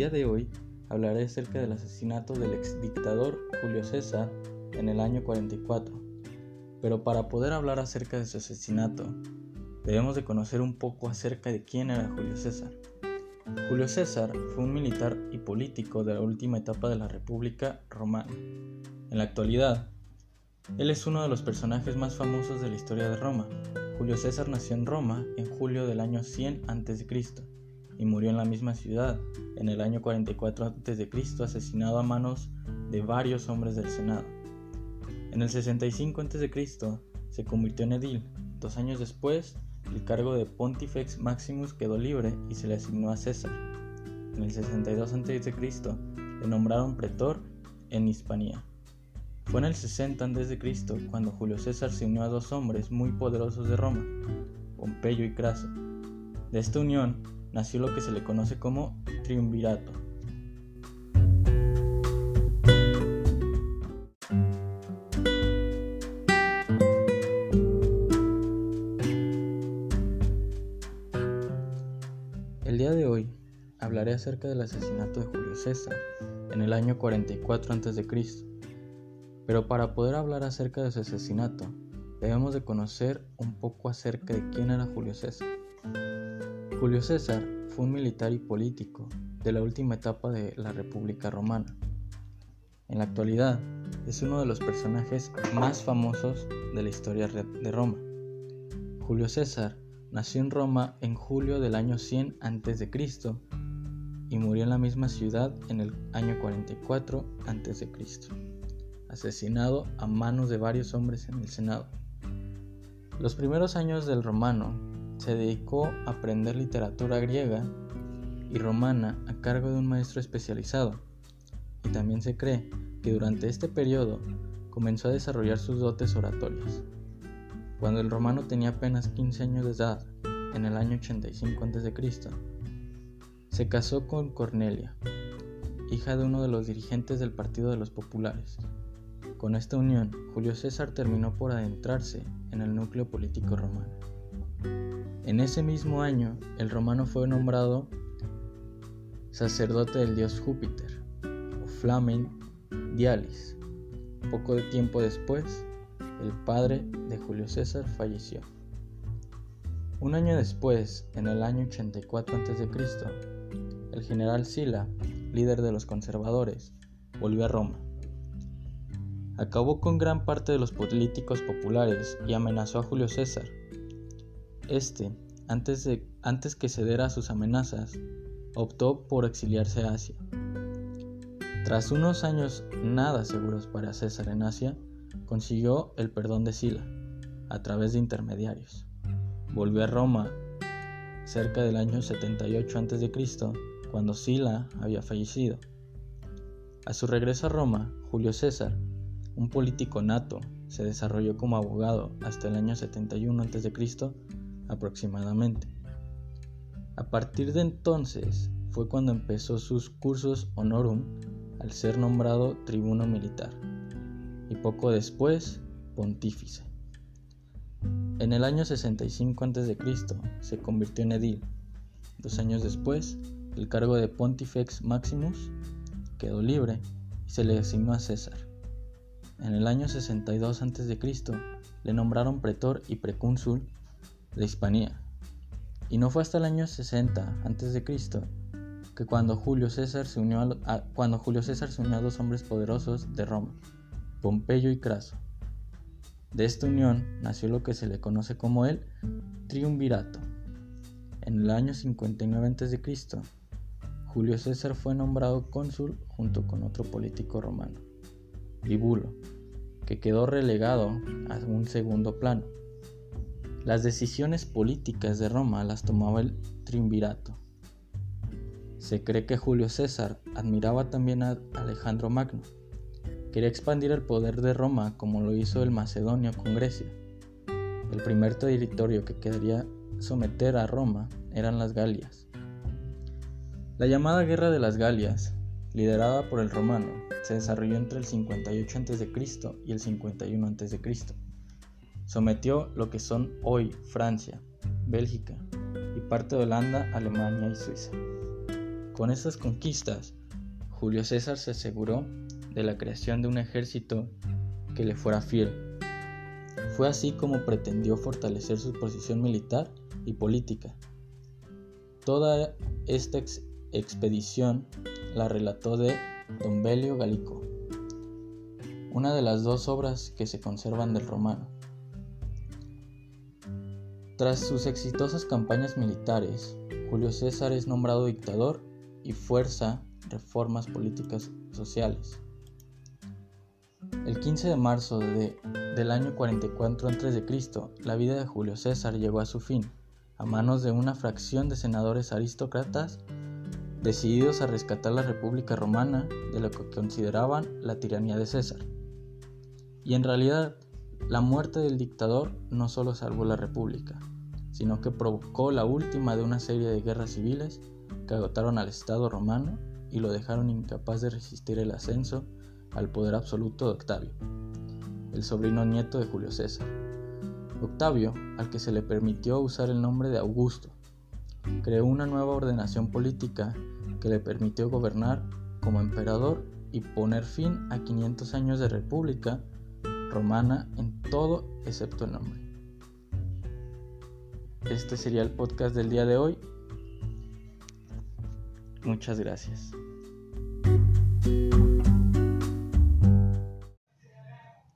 día de hoy hablaré acerca del asesinato del exdictador Julio César en el año 44. Pero para poder hablar acerca de su asesinato, debemos de conocer un poco acerca de quién era Julio César. Julio César fue un militar y político de la última etapa de la República Romana. En la actualidad, él es uno de los personajes más famosos de la historia de Roma. Julio César nació en Roma en julio del año 100 a.C. y murió en la misma ciudad en el año 44 a.C. asesinado a manos de varios hombres del Senado. En el 65 a.C. se convirtió en edil. Dos años después, el cargo de Pontifex Maximus quedó libre y se le asignó a César. En el 62 a.C. le nombraron pretor en Hispania. Fue en el 60 a.C. cuando Julio César se unió a dos hombres muy poderosos de Roma, Pompeyo y Craso. De esta unión nació lo que se le conoce como triunvirato. El día de hoy hablaré acerca del asesinato de Julio César en el año 44 a.C. Pero para poder hablar acerca de su asesinato, debemos de conocer un poco acerca de quién era Julio César. Julio César fue un militar y político de la última etapa de la República Romana. En la actualidad es uno de los personajes más famosos de la historia de Roma. Julio César nació en Roma en julio del año 100 a.C. y murió en la misma ciudad en el año 44 a.C asesinado a manos de varios hombres en el Senado. Los primeros años del romano se dedicó a aprender literatura griega y romana a cargo de un maestro especializado, y también se cree que durante este periodo comenzó a desarrollar sus dotes oratorias. Cuando el romano tenía apenas 15 años de edad, en el año 85 a.C., se casó con Cornelia, hija de uno de los dirigentes del Partido de los Populares. Con esta unión, Julio César terminó por adentrarse en el núcleo político romano. En ese mismo año, el romano fue nombrado sacerdote del dios Júpiter, o Flamen Dialis. Poco tiempo después, el padre de Julio César falleció. Un año después, en el año 84 a.C., el general Sila, líder de los conservadores, volvió a Roma acabó con gran parte de los políticos populares y amenazó a Julio César. Este, antes, de, antes que ceder a sus amenazas, optó por exiliarse a Asia. Tras unos años nada seguros para César en Asia, consiguió el perdón de Sila, a través de intermediarios. Volvió a Roma cerca del año 78 a.C., cuando Sila había fallecido. A su regreso a Roma, Julio César un político nato, se desarrolló como abogado hasta el año 71 a.C. aproximadamente. A partir de entonces fue cuando empezó sus cursos honorum al ser nombrado tribuno militar y poco después pontífice. En el año 65 a.C. se convirtió en edil. Dos años después, el cargo de Pontifex Maximus quedó libre y se le asignó a César. En el año 62 a.C. le nombraron pretor y precónsul de Hispania. Y no fue hasta el año 60 a.C. que cuando Julio, César se unió a, cuando Julio César se unió a dos hombres poderosos de Roma, Pompeyo y Craso. De esta unión nació lo que se le conoce como el triunvirato. En el año 59 a.C., Julio César fue nombrado cónsul junto con otro político romano. Libulo, que quedó relegado a un segundo plano. Las decisiones políticas de Roma las tomaba el triunvirato. Se cree que Julio César admiraba también a Alejandro Magno. Quería expandir el poder de Roma como lo hizo el macedonio con Grecia. El primer territorio que quedaría someter a Roma eran las Galias. La llamada Guerra de las Galias liderada por el romano, se desarrolló entre el 58 a.C. y el 51 a.C. Sometió lo que son hoy Francia, Bélgica y parte de Holanda, Alemania y Suiza. Con estas conquistas, Julio César se aseguró de la creación de un ejército que le fuera fiel. Fue así como pretendió fortalecer su posición militar y política. Toda esta expedición la relató de Don Belio Galico, una de las dos obras que se conservan del romano. Tras sus exitosas campañas militares, Julio César es nombrado dictador y fuerza reformas políticas sociales. El 15 de marzo de, del año 44 a.C., la vida de Julio César llegó a su fin, a manos de una fracción de senadores aristócratas decididos a rescatar la República Romana de lo que consideraban la tiranía de César. Y en realidad, la muerte del dictador no solo salvó la República, sino que provocó la última de una serie de guerras civiles que agotaron al Estado romano y lo dejaron incapaz de resistir el ascenso al poder absoluto de Octavio, el sobrino nieto de Julio César. Octavio, al que se le permitió usar el nombre de Augusto, creó una nueva ordenación política que le permitió gobernar como emperador y poner fin a 500 años de república romana en todo excepto el nombre. Este sería el podcast del día de hoy. Muchas gracias.